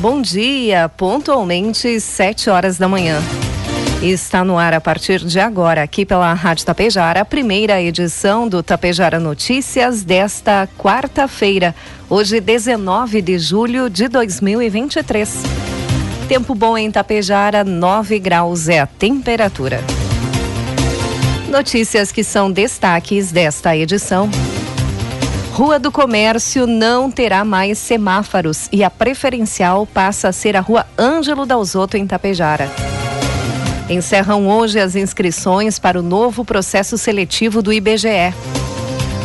Bom dia, pontualmente sete horas da manhã. Está no ar a partir de agora, aqui pela Rádio Tapejara, a primeira edição do Tapejara Notícias desta quarta-feira, hoje 19 de julho de 2023. Tempo bom em Tapejara, 9 graus é a temperatura. Notícias que são destaques desta edição. Rua do Comércio não terá mais semáforos e a preferencial passa a ser a Rua Ângelo Dalzotto em Tapejara. Encerram hoje as inscrições para o novo processo seletivo do IBGE.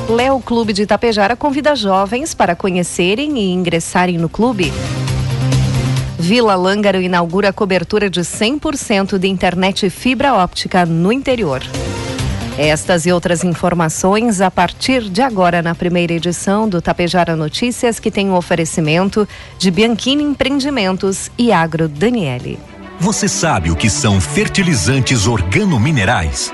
Léo Clube de Tapejara convida jovens para conhecerem e ingressarem no clube. Vila Lângaro inaugura cobertura de 100% de internet fibra óptica no interior. Estas e outras informações a partir de agora na primeira edição do Tapejara Notícias, que tem o um oferecimento de Bianchini Empreendimentos e Agro Daniele. Você sabe o que são fertilizantes organominerais?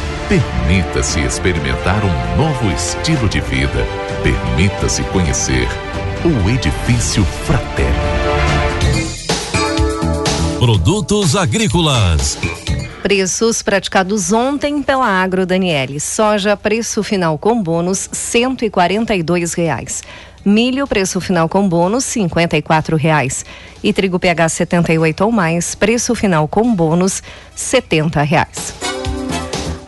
Permita-se experimentar um novo estilo de vida. Permita-se conhecer o Edifício Fraterno. Produtos agrícolas. Preços praticados ontem pela Agro Daniele. Soja, preço final com bônus, R$ reais. Milho, preço final com bônus, R$ reais. E trigo PH 78 ou mais, preço final com bônus, R$ reais.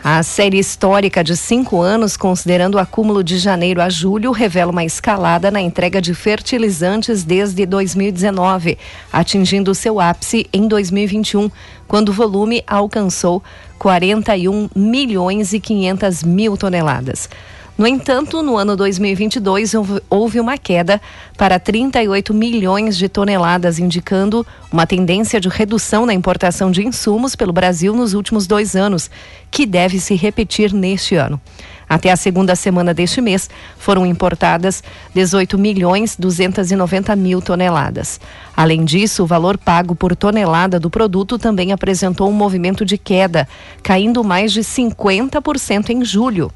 A série histórica de cinco anos, considerando o acúmulo de janeiro a julho, revela uma escalada na entrega de fertilizantes desde 2019, atingindo seu ápice em 2021, quando o volume alcançou 41 milhões e 500 mil toneladas. No entanto, no ano 2022 houve uma queda para 38 milhões de toneladas, indicando uma tendência de redução na importação de insumos pelo Brasil nos últimos dois anos, que deve se repetir neste ano. Até a segunda semana deste mês, foram importadas 18 milhões 290 mil toneladas. Além disso, o valor pago por tonelada do produto também apresentou um movimento de queda, caindo mais de 50% em julho.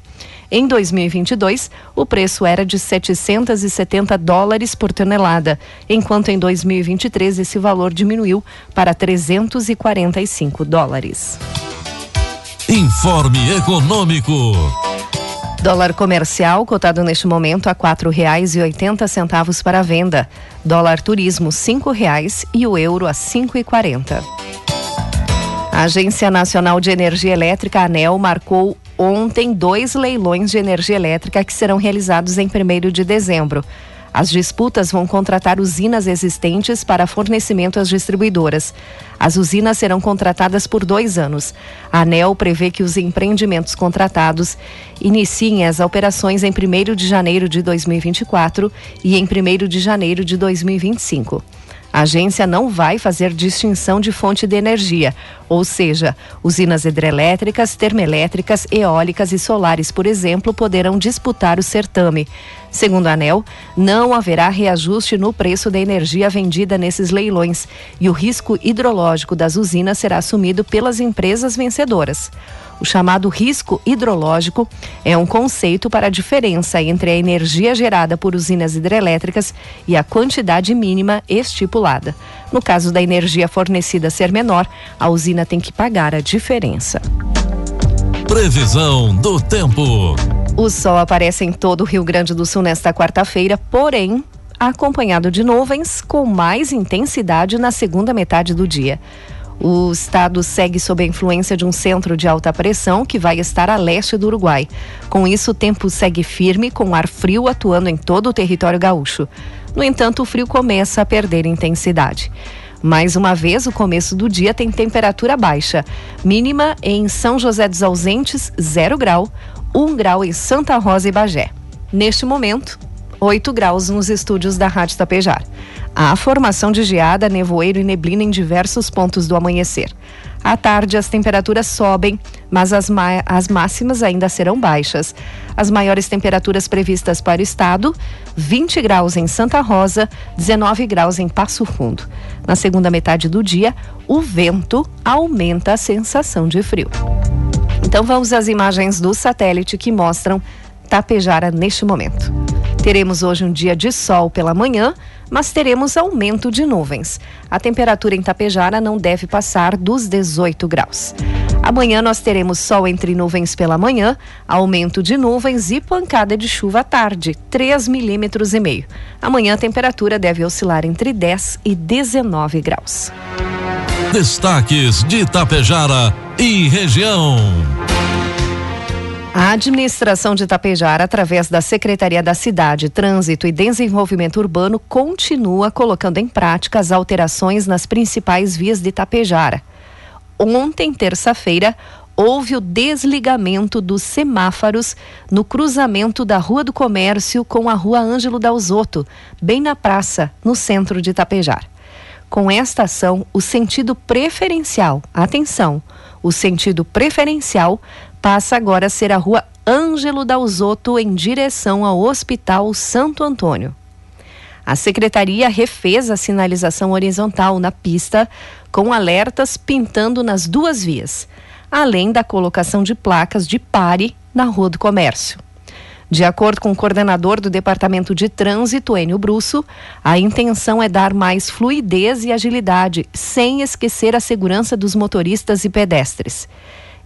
Em 2022, o preço era de 770 dólares por tonelada, enquanto em 2023 esse valor diminuiu para 345 dólares. Informe Econômico. Dólar comercial cotado neste momento a quatro reais e oitenta centavos para venda. Dólar turismo cinco reais e o euro a cinco e quarenta. A Agência Nacional de Energia Elétrica, ANEL, marcou ontem dois leilões de energia elétrica que serão realizados em 1 de dezembro. As disputas vão contratar usinas existentes para fornecimento às distribuidoras. As usinas serão contratadas por dois anos. A ANEL prevê que os empreendimentos contratados iniciem as operações em 1 de janeiro de 2024 e em 1 de janeiro de 2025. A agência não vai fazer distinção de fonte de energia, ou seja, usinas hidrelétricas, termoelétricas, eólicas e solares, por exemplo, poderão disputar o certame. Segundo a ANEL, não haverá reajuste no preço da energia vendida nesses leilões e o risco hidrológico das usinas será assumido pelas empresas vencedoras. O chamado risco hidrológico é um conceito para a diferença entre a energia gerada por usinas hidrelétricas e a quantidade mínima estipulada. No caso da energia fornecida ser menor, a usina tem que pagar a diferença. Previsão do tempo. O sol aparece em todo o Rio Grande do Sul nesta quarta-feira, porém acompanhado de nuvens com mais intensidade na segunda metade do dia. O estado segue sob a influência de um centro de alta pressão que vai estar a leste do Uruguai. Com isso, o tempo segue firme, com ar frio atuando em todo o território gaúcho. No entanto, o frio começa a perder intensidade. Mais uma vez, o começo do dia tem temperatura baixa. Mínima em São José dos Ausentes, 0 grau, 1 grau em Santa Rosa e Bagé. Neste momento, 8 graus nos estúdios da Rádio Tapejar. Há formação de geada, nevoeiro e neblina em diversos pontos do amanhecer. À tarde, as temperaturas sobem, mas as, as máximas ainda serão baixas. As maiores temperaturas previstas para o estado: 20 graus em Santa Rosa, 19 graus em Passo Fundo. Na segunda metade do dia, o vento aumenta a sensação de frio. Então vamos às imagens do satélite que mostram Tapejara neste momento. Teremos hoje um dia de sol pela manhã, mas teremos aumento de nuvens. A temperatura em Tapejara não deve passar dos 18 graus. Amanhã nós teremos sol entre nuvens pela manhã, aumento de nuvens e pancada de chuva à tarde, 3 milímetros e meio. Amanhã a temperatura deve oscilar entre 10 e 19 graus. Destaques de Tapejara e região. A administração de Itapejara, através da Secretaria da Cidade, Trânsito e Desenvolvimento Urbano, continua colocando em prática as alterações nas principais vias de Itapejara. Ontem, terça-feira, houve o desligamento dos semáforos no cruzamento da Rua do Comércio com a Rua Ângelo Dalzotto, bem na praça, no centro de Itapejara. Com esta ação, o sentido preferencial, atenção, o sentido preferencial passa agora a ser a rua Ângelo Dalzotto em direção ao Hospital Santo Antônio. A secretaria refez a sinalização horizontal na pista com alertas pintando nas duas vias, além da colocação de placas de pare na Rua do Comércio. De acordo com o coordenador do Departamento de Trânsito, Enio Brusso, a intenção é dar mais fluidez e agilidade, sem esquecer a segurança dos motoristas e pedestres.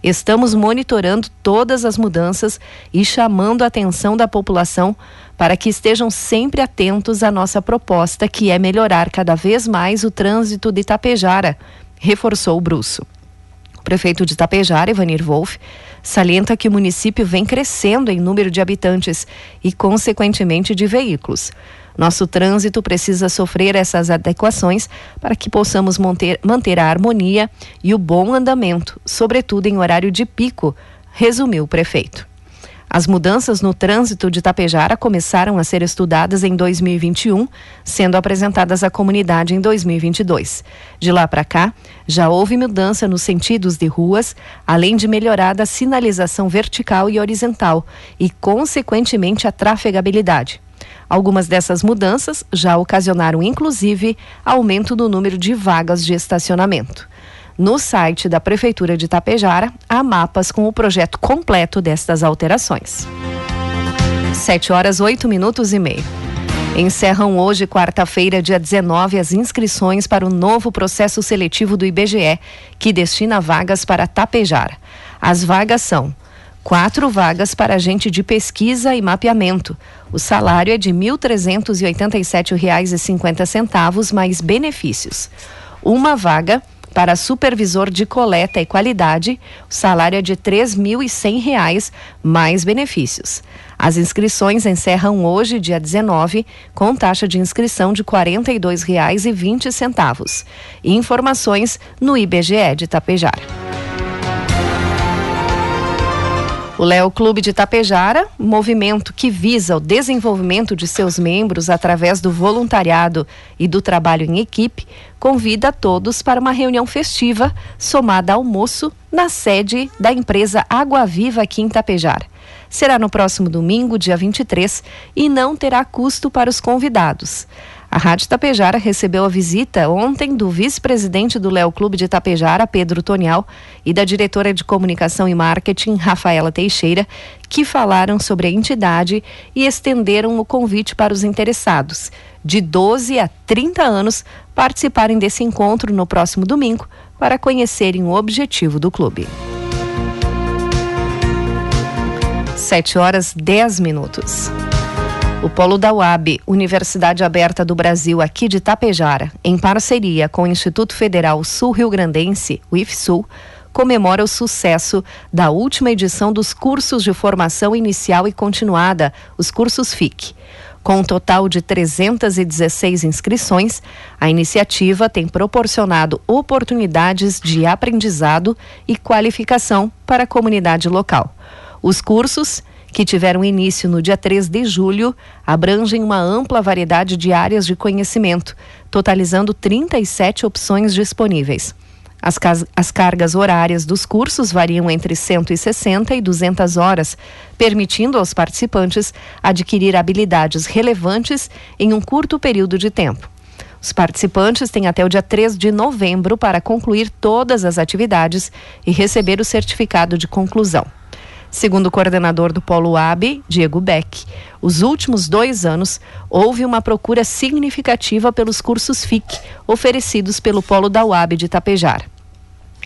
Estamos monitorando todas as mudanças e chamando a atenção da população para que estejam sempre atentos à nossa proposta, que é melhorar cada vez mais o trânsito de Itapejara, reforçou o Brusso. O prefeito de Itapejara, Ivanir Wolff, salienta que o município vem crescendo em número de habitantes e, consequentemente, de veículos. Nosso trânsito precisa sofrer essas adequações para que possamos manter, manter a harmonia e o bom andamento, sobretudo em horário de pico, resumiu o prefeito. As mudanças no trânsito de Tapejara começaram a ser estudadas em 2021, sendo apresentadas à comunidade em 2022. De lá para cá, já houve mudança nos sentidos de ruas, além de melhorada a sinalização vertical e horizontal e, consequentemente, a trafegabilidade. Algumas dessas mudanças já ocasionaram, inclusive, aumento no número de vagas de estacionamento. No site da Prefeitura de Tapejara, há mapas com o projeto completo destas alterações. 7 horas 8 minutos e meio. Encerram hoje, quarta-feira, dia 19, as inscrições para o novo processo seletivo do IBGE, que destina vagas para Tapejara. As vagas são quatro vagas para agente de pesquisa e mapeamento. O salário é de R$ 1.387,50 mais benefícios. Uma vaga para supervisor de coleta e qualidade, o salário é de R$ 3.100 mais benefícios. As inscrições encerram hoje, dia 19, com taxa de inscrição de R$ 42,20. Informações no IBGE de Tapejar. O Léo Clube de Tapejara, movimento que visa o desenvolvimento de seus membros através do voluntariado e do trabalho em equipe, convida todos para uma reunião festiva somada ao almoço na sede da empresa Água Viva aqui em Tapejara. será no próximo domingo, dia 23, e não terá custo para os convidados. A Rádio Tapejara recebeu a visita ontem do vice-presidente do Léo Clube de Tapejara, Pedro Tonial, e da diretora de comunicação e marketing, Rafaela Teixeira, que falaram sobre a entidade e estenderam o convite para os interessados, de 12 a 30 anos, participarem desse encontro no próximo domingo para conhecerem o objetivo do clube. 7 horas 10 minutos. O Polo da UAB, Universidade Aberta do Brasil, aqui de Tapejara, em parceria com o Instituto Federal Sul-Rio Grandense, o IFSUL, comemora o sucesso da última edição dos cursos de formação inicial e continuada, os cursos FIC. Com um total de 316 inscrições, a iniciativa tem proporcionado oportunidades de aprendizado e qualificação para a comunidade local. Os cursos que tiveram início no dia 3 de julho, abrangem uma ampla variedade de áreas de conhecimento, totalizando 37 opções disponíveis. As, as, cargas horárias dos cursos variam entre 160 e 200 horas, permitindo aos participantes adquirir habilidades relevantes em um curto período de tempo. Os participantes têm até o dia 3 de novembro para concluir todas as atividades e receber o certificado de conclusão. Segundo o coordenador do Polo AB, Diego Beck, os últimos dois anos houve uma procura significativa pelos cursos FIC oferecidos pelo Polo da UAB de Tapejar.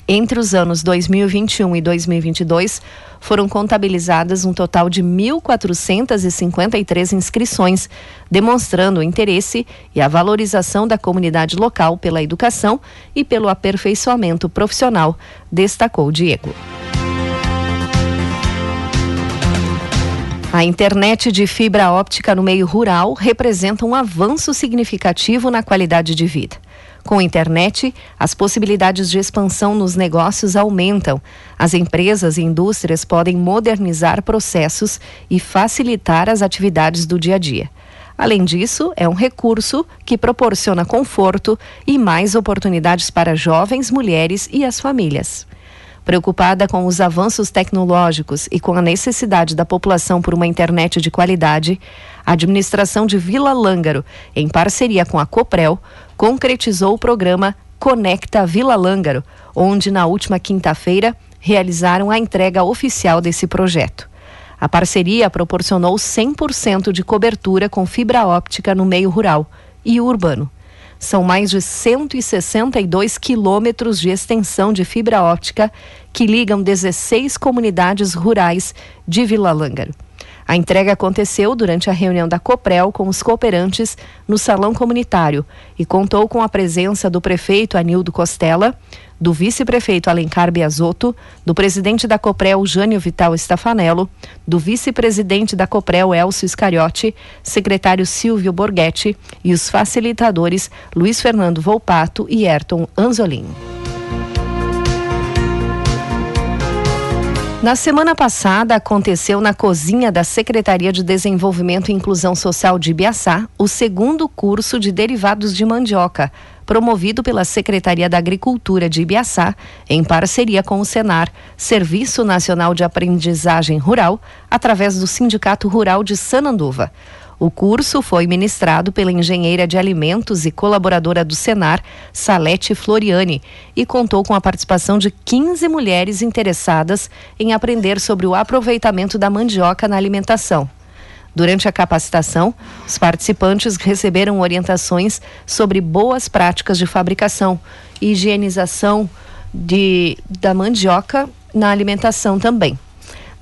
Entre os anos 2021 e 2022, foram contabilizadas um total de 1.453 inscrições, demonstrando o interesse e a valorização da comunidade local pela educação e pelo aperfeiçoamento profissional, destacou Diego. A internet de fibra óptica no meio rural representa um avanço significativo na qualidade de vida. Com a internet, as possibilidades de expansão nos negócios aumentam. As empresas e indústrias podem modernizar processos e facilitar as atividades do dia a dia. Além disso, é um recurso que proporciona conforto e mais oportunidades para jovens, mulheres e as famílias. Preocupada com os avanços tecnológicos e com a necessidade da população por uma internet de qualidade, a administração de Vila Lângaro, em parceria com a Coprel, concretizou o programa Conecta Vila Lângaro, onde na última quinta-feira realizaram a entrega oficial desse projeto. A parceria proporcionou 100% de cobertura com fibra óptica no meio rural e urbano. São mais de 162 quilômetros de extensão de fibra óptica que ligam 16 comunidades rurais de Vila Lângaro. A entrega aconteceu durante a reunião da Coprel com os cooperantes no salão comunitário e contou com a presença do prefeito Anildo Costela, do vice-prefeito Alencar Biasotto, do presidente da Coprel Jânio Vital Stafanello, do vice-presidente da Coprel Elcio Iscariotti, secretário Silvio Borghetti e os facilitadores Luiz Fernando Volpato e Ayrton Anzolin. Na semana passada, aconteceu na cozinha da Secretaria de Desenvolvimento e Inclusão Social de Ibiaçá o segundo curso de derivados de mandioca, promovido pela Secretaria da Agricultura de Ibiaçá, em parceria com o Senar, Serviço Nacional de Aprendizagem Rural, através do Sindicato Rural de Sananduva. O curso foi ministrado pela engenheira de alimentos e colaboradora do Senar, Salete Floriani, e contou com a participação de 15 mulheres interessadas em aprender sobre o aproveitamento da mandioca na alimentação. Durante a capacitação, os participantes receberam orientações sobre boas práticas de fabricação e higienização de, da mandioca na alimentação também.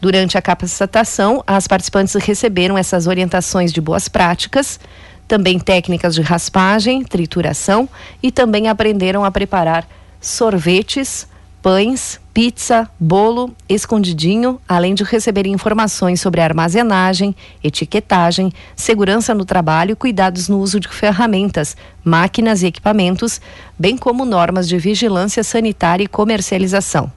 Durante a capacitação, as participantes receberam essas orientações de boas práticas, também técnicas de raspagem, trituração e também aprenderam a preparar sorvetes, pães, pizza, bolo, escondidinho, além de receber informações sobre armazenagem, etiquetagem, segurança no trabalho cuidados no uso de ferramentas, máquinas e equipamentos, bem como normas de vigilância sanitária e comercialização.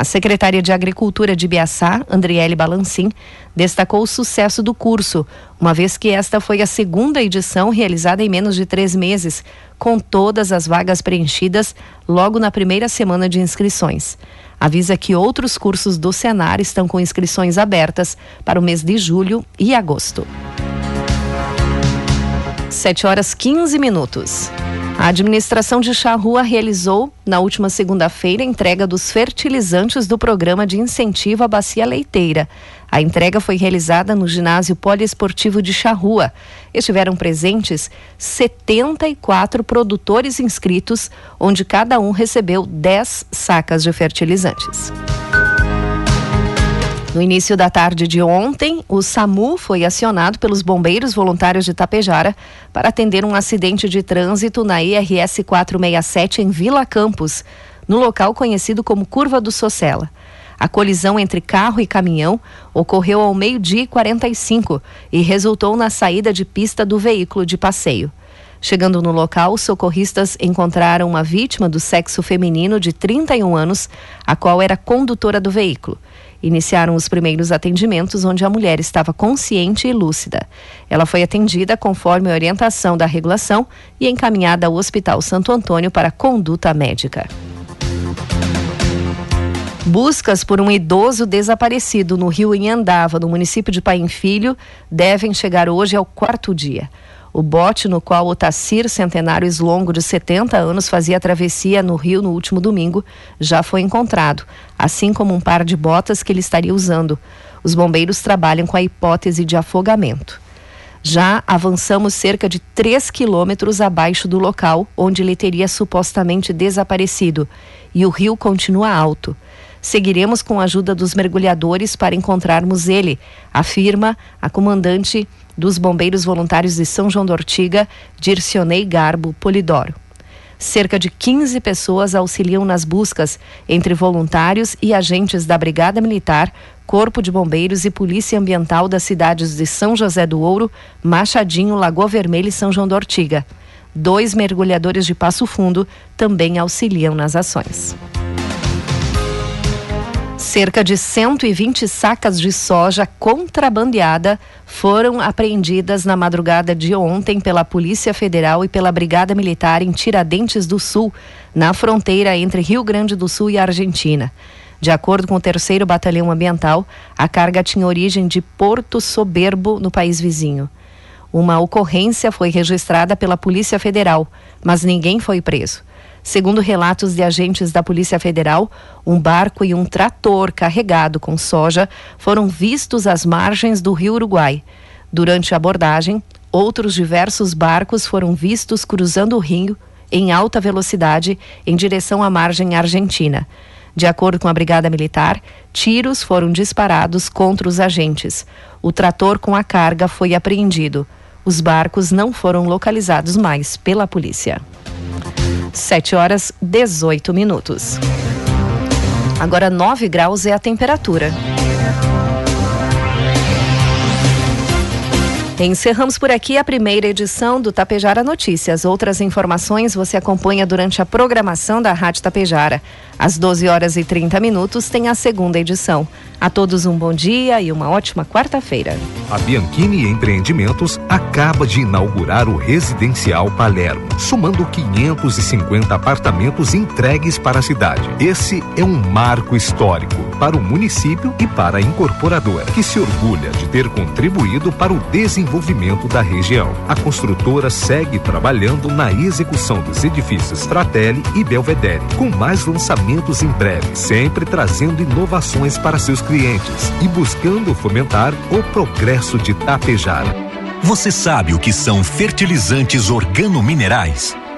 A secretária de Agricultura de Biaçá, Andriele Balancin, destacou o sucesso do curso, uma vez que esta foi a segunda edição realizada em menos de três meses, com todas as vagas preenchidas logo na primeira semana de inscrições. avisa que outros cursos do Senar estão com inscrições abertas para o mês de julho e agosto. 7 horas 15 minutos. A administração de Charrua realizou, na última segunda-feira, a entrega dos fertilizantes do programa de incentivo à bacia leiteira. A entrega foi realizada no ginásio poliesportivo de Charrua. Estiveram presentes 74 produtores inscritos, onde cada um recebeu 10 sacas de fertilizantes. No início da tarde de ontem, o SAMU foi acionado pelos bombeiros voluntários de Tapejara para atender um acidente de trânsito na IRS 467 em Vila Campos, no local conhecido como Curva do Socela. A colisão entre carro e caminhão ocorreu ao meio-dia e 45 e resultou na saída de pista do veículo de passeio. Chegando no local, socorristas encontraram uma vítima do sexo feminino de 31 anos, a qual era condutora do veículo. Iniciaram os primeiros atendimentos, onde a mulher estava consciente e lúcida. Ela foi atendida conforme a orientação da regulação e encaminhada ao Hospital Santo Antônio para conduta médica. Buscas por um idoso desaparecido no rio Inhandava, no município de Paim Filho, devem chegar hoje ao quarto dia. O bote no qual o Tacir Centenário Longo, de 70 anos, fazia travessia no rio no último domingo, já foi encontrado, assim como um par de botas que ele estaria usando. Os bombeiros trabalham com a hipótese de afogamento. Já avançamos cerca de 3 quilômetros abaixo do local onde ele teria supostamente desaparecido, e o rio continua alto. Seguiremos com a ajuda dos mergulhadores para encontrarmos ele, afirma a comandante dos Bombeiros Voluntários de São João da Ortiga, Dircionei Garbo Polidoro. Cerca de 15 pessoas auxiliam nas buscas, entre voluntários e agentes da Brigada Militar, Corpo de Bombeiros e Polícia Ambiental das cidades de São José do Ouro, Machadinho, Lagoa Vermelha e São João da Ortiga. Dois mergulhadores de Passo Fundo também auxiliam nas ações. Cerca de 120 sacas de soja contrabandeada foram apreendidas na madrugada de ontem pela Polícia Federal e pela Brigada Militar em Tiradentes do Sul, na fronteira entre Rio Grande do Sul e Argentina. De acordo com o terceiro Batalhão Ambiental, a carga tinha origem de Porto Soberbo, no país vizinho. Uma ocorrência foi registrada pela Polícia Federal, mas ninguém foi preso. Segundo relatos de agentes da Polícia Federal, um barco e um trator carregado com soja foram vistos às margens do rio Uruguai. Durante a abordagem, outros diversos barcos foram vistos cruzando o rio em alta velocidade em direção à margem argentina. De acordo com a Brigada Militar, tiros foram disparados contra os agentes. O trator com a carga foi apreendido. Os barcos não foram localizados mais pela polícia. 7 horas 18 minutos. Agora 9 graus é a temperatura. Encerramos por aqui a primeira edição do Tapejara Notícias. Outras informações você acompanha durante a programação da Rádio Tapejara. Às 12 horas e 30 minutos tem a segunda edição. A todos um bom dia e uma ótima quarta-feira. A Bianchini Empreendimentos acaba de inaugurar o Residencial Palermo, somando 550 apartamentos entregues para a cidade. Esse é um marco histórico para o município e para a incorporadora, que se orgulha de ter contribuído para o desenvolvimento da região. A construtora segue trabalhando na execução dos edifícios Fratelli e Belvedere, com mais lançamentos em breve, sempre trazendo inovações para seus clientes e buscando fomentar o progresso de Tapejara. Você sabe o que são fertilizantes organominerais?